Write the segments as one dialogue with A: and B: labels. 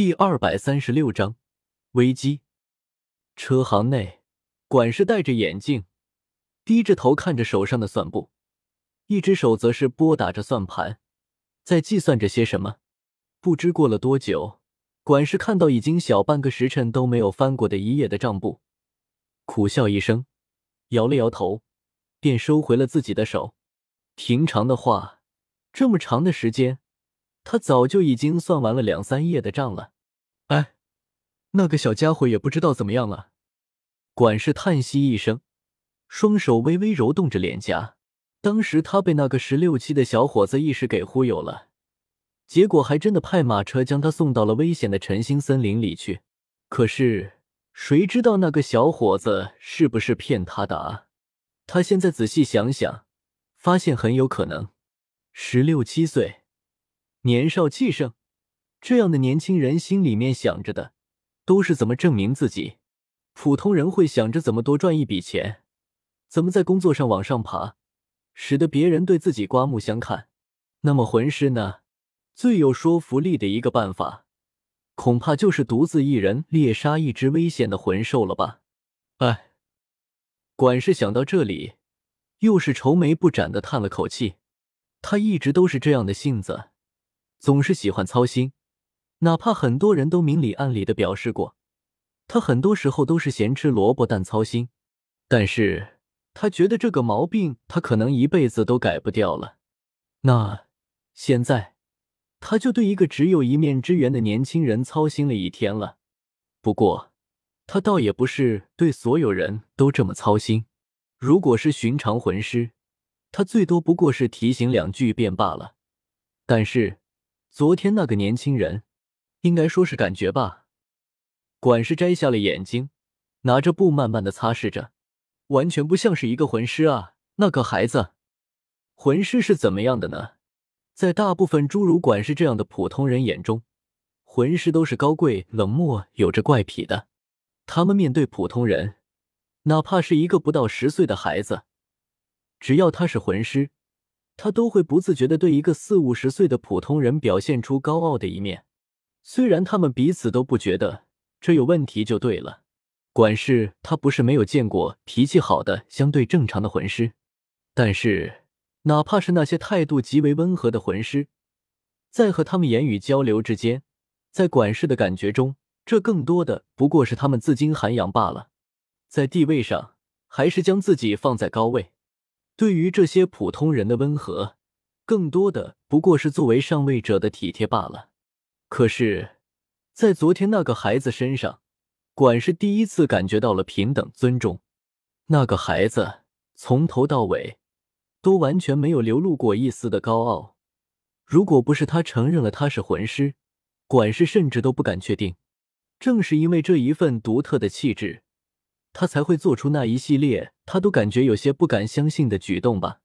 A: 第二百三十六章危机。车行内，管事戴着眼镜，低着头看着手上的算簿，一只手则是拨打着算盘，在计算着些什么。不知过了多久，管事看到已经小半个时辰都没有翻过的一页的账簿，苦笑一声，摇了摇头，便收回了自己的手。平常的话，这么长的时间。他早就已经算完了两三页的账了，哎，那个小家伙也不知道怎么样了。管事叹息一声，双手微微揉动着脸颊。当时他被那个十六七的小伙子一时给忽悠了，结果还真的派马车将他送到了危险的晨星森林里去。可是谁知道那个小伙子是不是骗他的啊？他现在仔细想想，发现很有可能，十六七岁。年少气盛，这样的年轻人心里面想着的都是怎么证明自己。普通人会想着怎么多赚一笔钱，怎么在工作上往上爬，使得别人对自己刮目相看。那么魂师呢？最有说服力的一个办法，恐怕就是独自一人猎杀一只危险的魂兽了吧？哎，管事想到这里，又是愁眉不展的叹了口气。他一直都是这样的性子。总是喜欢操心，哪怕很多人都明里暗里的表示过，他很多时候都是咸吃萝卜淡操心。但是他觉得这个毛病他可能一辈子都改不掉了。那现在他就对一个只有一面之缘的年轻人操心了一天了。不过他倒也不是对所有人都这么操心。如果是寻常魂师，他最多不过是提醒两句便罢了。但是。昨天那个年轻人，应该说是感觉吧。管事摘下了眼睛，拿着布慢慢的擦拭着，完全不像是一个魂师啊！那个孩子，魂师是怎么样的呢？在大部分诸如管事这样的普通人眼中，魂师都是高贵、冷漠、有着怪癖的。他们面对普通人，哪怕是一个不到十岁的孩子，只要他是魂师。他都会不自觉的对一个四五十岁的普通人表现出高傲的一面，虽然他们彼此都不觉得这有问题，就对了。管事他不是没有见过脾气好的、相对正常的魂师，但是哪怕是那些态度极为温和的魂师，在和他们言语交流之间，在管事的感觉中，这更多的不过是他们自矜涵养罢了，在地位上还是将自己放在高位。对于这些普通人的温和，更多的不过是作为上位者的体贴罢了。可是，在昨天那个孩子身上，管事第一次感觉到了平等尊重。那个孩子从头到尾都完全没有流露过一丝的高傲。如果不是他承认了他是魂师，管事甚至都不敢确定。正是因为这一份独特的气质。他才会做出那一系列他都感觉有些不敢相信的举动吧？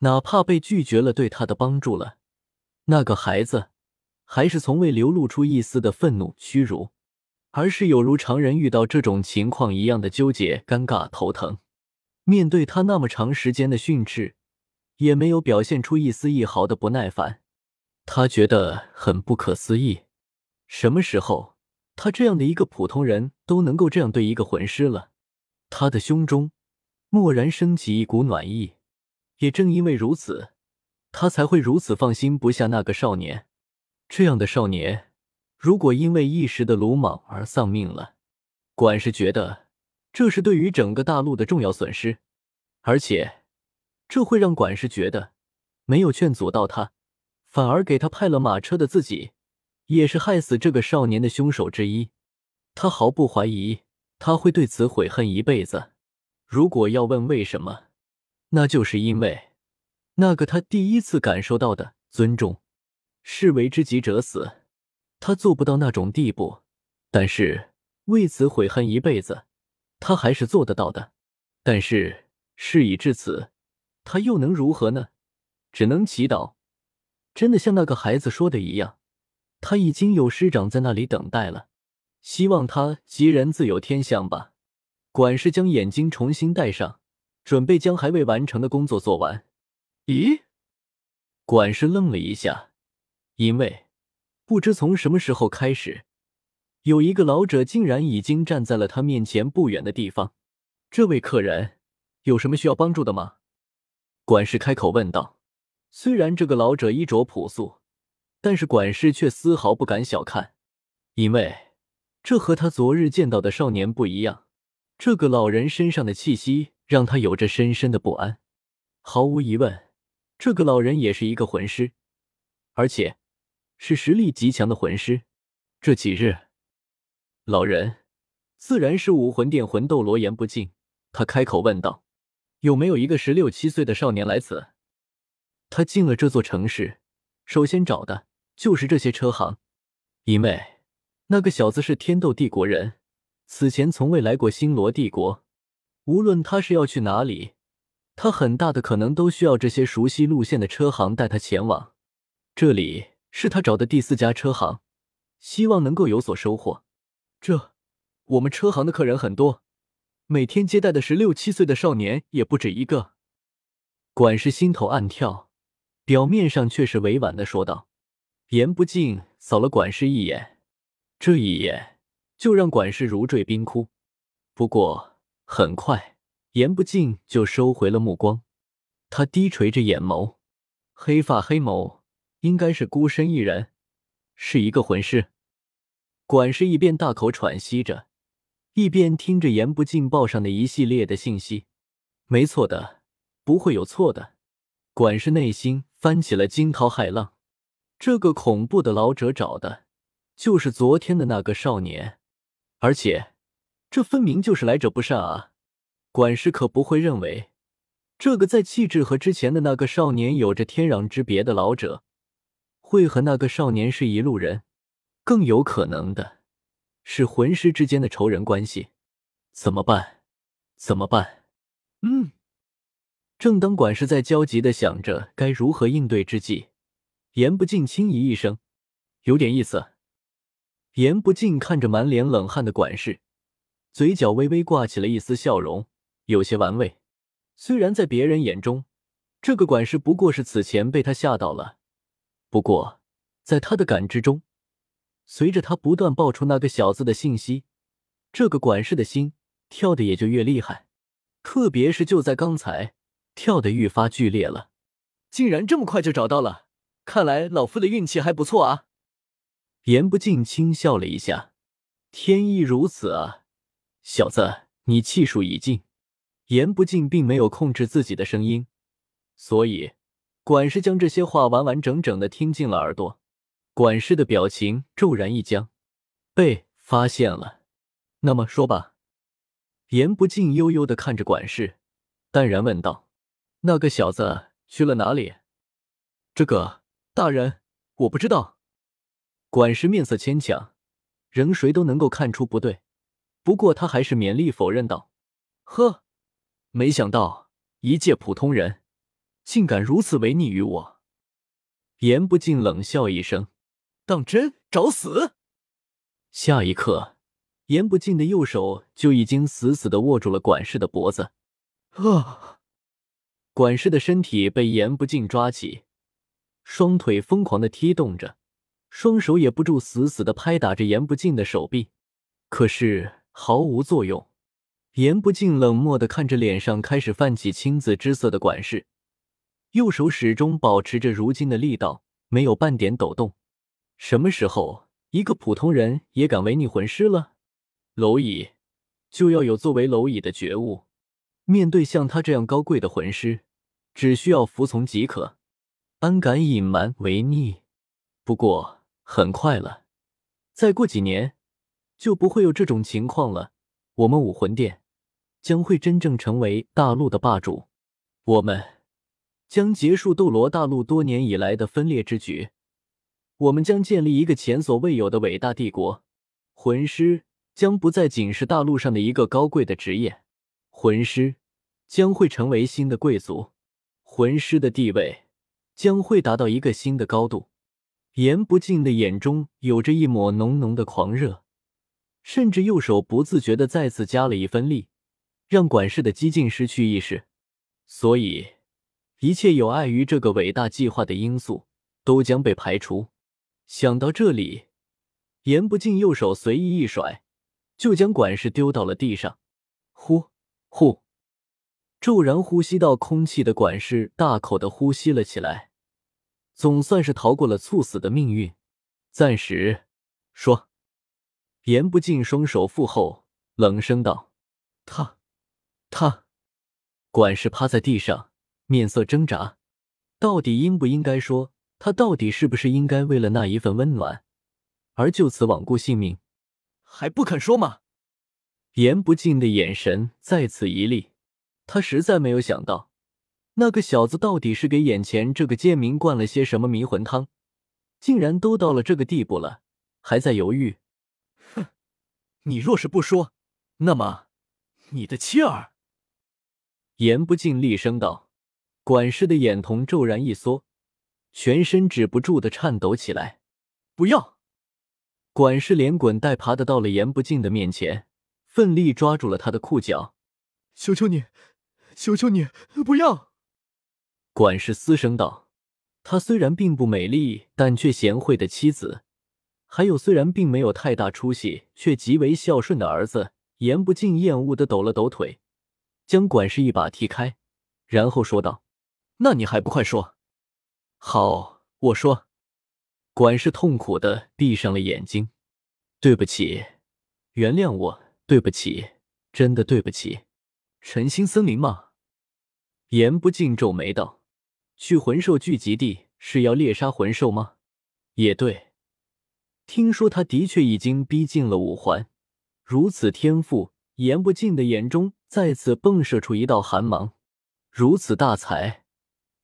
A: 哪怕被拒绝了对他的帮助了，那个孩子还是从未流露出一丝的愤怒、屈辱，而是有如常人遇到这种情况一样的纠结、尴尬、头疼。面对他那么长时间的训斥，也没有表现出一丝一毫的不耐烦。他觉得很不可思议，什么时候他这样的一个普通人都能够这样对一个魂师了？他的胸中蓦然升起一股暖意，也正因为如此，他才会如此放心不下那个少年。这样的少年，如果因为一时的鲁莽而丧命了，管事觉得这是对于整个大陆的重要损失，而且这会让管事觉得没有劝阻到他，反而给他派了马车的自己，也是害死这个少年的凶手之一。他毫不怀疑。他会对此悔恨一辈子。如果要问为什么，那就是因为那个他第一次感受到的尊重。士为知己者死，他做不到那种地步，但是为此悔恨一辈子，他还是做得到的。但是事已至此，他又能如何呢？只能祈祷，真的像那个孩子说的一样，他已经有师长在那里等待了。希望他吉人自有天相吧。管事将眼睛重新戴上，准备将还未完成的工作做完。咦？管事愣了一下，因为不知从什么时候开始，有一个老者竟然已经站在了他面前不远的地方。这位客人有什么需要帮助的吗？管事开口问道。虽然这个老者衣着朴素，但是管事却丝毫不敢小看，因为这和他昨日见到的少年不一样。这个老人身上的气息让他有着深深的不安。毫无疑问，这个老人也是一个魂师，而且是实力极强的魂师。这几日，老人自然是武魂殿魂斗罗言不尽。他开口问道：“有没有一个十六七岁的少年来此？”他进了这座城市，首先找的就是这些车行，因为那个小子是天斗帝国人，此前从未来过星罗帝国。无论他是要去哪里，他很大的可能都需要这些熟悉路线的车行带他前往。这里是他找的第四家车行，希望能够有所收获。这，我们车行的客人很多，每天接待的十六七岁的少年也不止一个。管事心头暗跳。表面上却是委婉的说道：“言不尽扫了管事一眼，这一眼就让管事如坠冰窟。不过很快，言不尽就收回了目光。他低垂着眼眸，黑发黑眸，应该是孤身一人，是一个魂师。管事一边大口喘息着，一边听着言不尽报上的一系列的信息。没错的，不会有错的。管事内心。”翻起了惊涛骇浪，这个恐怖的老者找的，就是昨天的那个少年，而且这分明就是来者不善啊！管事可不会认为，这个在气质和之前的那个少年有着天壤之别的老者，会和那个少年是一路人，更有可能的是魂师之间的仇人关系。怎么办？怎么办？嗯。正当管事在焦急的想着该如何应对之际，言不尽轻咦一声：“有点意思。”言不尽看着满脸冷汗的管事，嘴角微微挂起了一丝笑容，有些玩味。虽然在别人眼中，这个管事不过是此前被他吓到了，不过在他的感知中，随着他不断爆出那个小子的信息，这个管事的心跳的也就越厉害。特别是就在刚才。跳得愈发剧烈了，竟然这么快就找到了，看来老夫的运气还不错啊！言不尽轻笑了一下，天意如此啊，小子，你气数已尽。言不尽并没有控制自己的声音，所以管事将这些话完完整整的听进了耳朵。管事的表情骤然一僵，被发现了。那么说吧，言不尽悠悠的看着管事，淡然问道。那个小子去了哪里？这个大人，我不知道。管事面色牵强，任谁都能够看出不对。不过他还是勉力否认道：“呵，没想到一介普通人，竟敢如此违逆于我。”言不尽冷笑一声：“当真找死！”下一刻，言不尽的右手就已经死死的握住了管事的脖子。啊！管事的身体被言不尽抓起，双腿疯狂的踢动着，双手也不住死死的拍打着言不尽的手臂，可是毫无作用。言不尽冷漠的看着脸上开始泛起青紫之色的管事，右手始终保持着如今的力道，没有半点抖动。什么时候一个普通人也敢违逆魂师了？蝼蚁就要有作为蝼蚁的觉悟，面对像他这样高贵的魂师。只需要服从即可，安敢隐瞒违逆？不过很快了，再过几年就不会有这种情况了。我们武魂殿将会真正成为大陆的霸主，我们将结束斗罗大陆多年以来的分裂之局，我们将建立一个前所未有的伟大帝国。魂师将不再仅是大陆上的一个高贵的职业，魂师将会成为新的贵族。魂师的地位将会达到一个新的高度。言不尽的眼中有着一抹浓浓的狂热，甚至右手不自觉的再次加了一分力，让管事的激进失去意识。所以，一切有碍于这个伟大计划的因素都将被排除。想到这里，言不尽右手随意一甩，就将管事丢到了地上。呼呼，骤然呼吸到空气的管事大口的呼吸了起来，总算是逃过了猝死的命运。暂时说，言不尽双手负后，冷声道：“他，他。”管事趴在地上，面色挣扎，到底应不应该说？他到底是不是应该为了那一份温暖，而就此罔顾性命？
B: 还不肯说吗？
A: 言不尽的眼神再次一厉，他实在没有想到，那个小子到底是给眼前这个贱民灌了些什么迷魂汤，竟然都到了这个地步了，还在犹豫。
B: 哼，你若是不说，那么你的妻儿……
A: 言不尽厉声道：“管事的眼瞳骤然一缩，全身止不住的颤抖起来。
B: 不要！”
A: 管事连滚带爬的到了言不尽的面前，奋力抓住了他的裤脚。
B: “求求你，求求你，不要！”
A: 管事嘶声道：“他虽然并不美丽，但却贤惠的妻子，还有虽然并没有太大出息，却极为孝顺的儿子。”言不尽厌恶的抖了抖腿。将管事一把踢开，然后说道：“
B: 那你还不快说？”“
A: 好，我说。”管事痛苦的闭上了眼睛。“对不起，原谅我，对不起，真的对不起。”
B: 晨星森林吗？
A: 言不尽皱眉道：“去魂兽聚集地是要猎杀魂兽吗？”也对，听说他的确已经逼近了五环，如此天赋。言不尽的眼中再次迸射出一道寒芒。如此大才，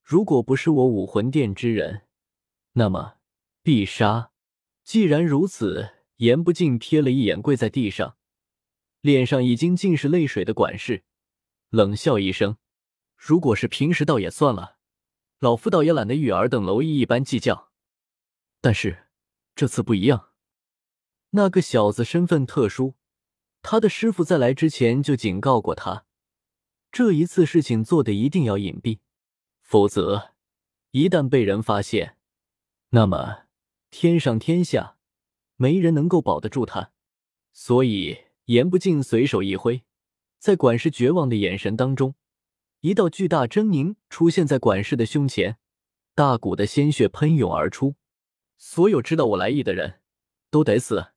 A: 如果不是我武魂殿之人，那么必杀。既然如此，言不尽瞥了一眼跪在地上，脸上已经尽是泪水的管事，冷笑一声：“如果是平时倒也算了，老夫倒也懒得与尔等蝼蚁一般计较。但是这次不一样，那个小子身份特殊。”他的师傅在来之前就警告过他，这一次事情做的一定要隐蔽，否则一旦被人发现，那么天上天下没人能够保得住他。所以言不尽随手一挥，在管事绝望的眼神当中，一道巨大狰狞出现在管事的胸前，大股的鲜血喷涌而出，所有知道我来意的人都得死。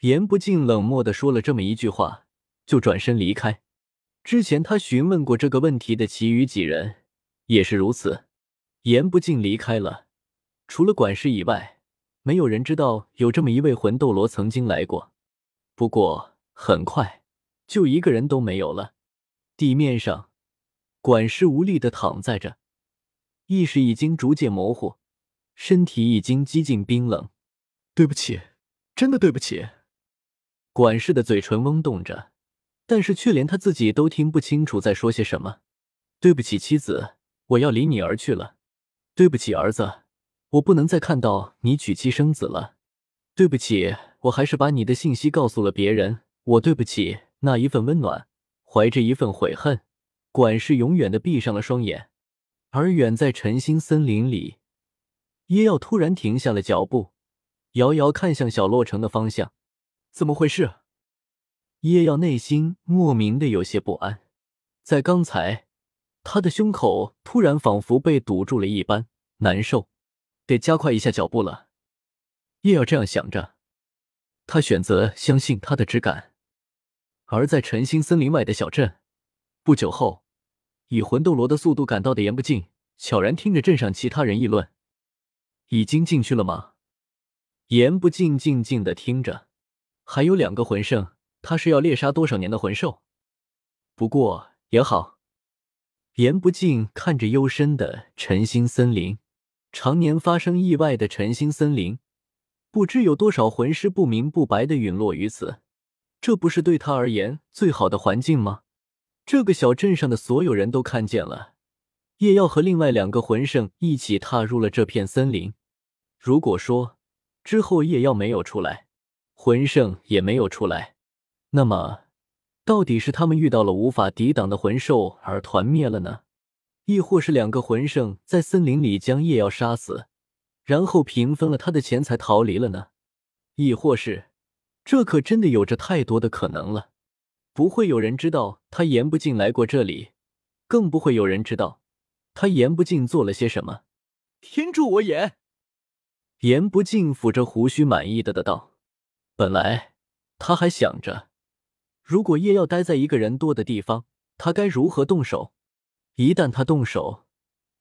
A: 言不尽冷漠的说了这么一句话，就转身离开。之前他询问过这个问题的其余几人也是如此。言不尽离开了，除了管事以外，没有人知道有这么一位魂斗罗曾经来过。不过很快就一个人都没有了。地面上，管事无力的躺在着，意识已经逐渐模糊，身体已经几近冰冷。
B: 对不起，真的对不起。
A: 管事的嘴唇嗡动着，但是却连他自己都听不清楚在说些什么。对不起，妻子，我要离你而去了。对不起，儿子，我不能再看到你娶妻生子了。对不起，我还是把你的信息告诉了别人。我对不起那一份温暖，怀着一份悔恨，管事永远的闭上了双眼。而远在晨星森林里，叶耀突然停下了脚步，遥遥看向小洛城的方向。
B: 怎么回事？
A: 叶耀内心莫名的有些不安，在刚才，他的胸口突然仿佛被堵住了一般难受，得加快一下脚步了。叶耀这样想着，他选择相信他的直感。而在晨星森林外的小镇，不久后，以魂斗罗的速度赶到的言不尽，悄然听着镇上其他人议论：“已经进去了吗？”言不尽静静的听着。还有两个魂圣，他是要猎杀多少年的魂兽？不过也好。言不尽看着幽深的晨星森林，常年发生意外的晨星森林，不知有多少魂师不明不白的陨落于此。这不是对他而言最好的环境吗？这个小镇上的所有人都看见了，叶耀和另外两个魂圣一起踏入了这片森林。如果说之后叶耀没有出来，魂圣也没有出来，那么，到底是他们遇到了无法抵挡的魂兽而团灭了呢，亦或是两个魂圣在森林里将叶耀杀死，然后平分了他的钱财逃离了呢？亦或是，这可真的有着太多的可能了。不会有人知道他言不尽来过这里，更不会有人知道他言不尽做了些什么。
B: 天助我也！
A: 言不尽抚着胡须，满意的的道：“本来他还想着，如果夜要待在一个人多的地方，他该如何动手？一旦他动手，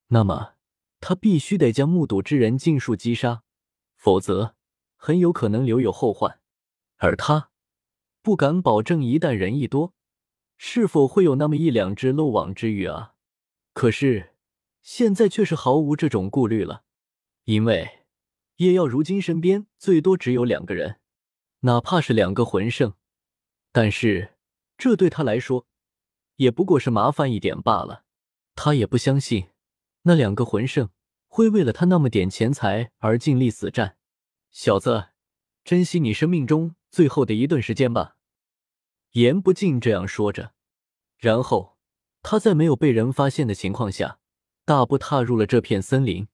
A: 那么他必须得将目睹之人尽数击杀，否则很有可能留有后患。而他不敢保证，一旦人一多，是否会有那么一两只漏网之鱼啊？可是现在却是毫无这种顾虑了，因为。”叶耀如今身边最多只有两个人，哪怕是两个魂圣，但是这对他来说也不过是麻烦一点罢了。他也不相信那两个魂圣会为了他那么点钱财而尽力死战。小子，珍惜你生命中最后的一段时间吧。言不尽这样说着，然后他在没有被人发现的情况下，大步踏入了这片森林。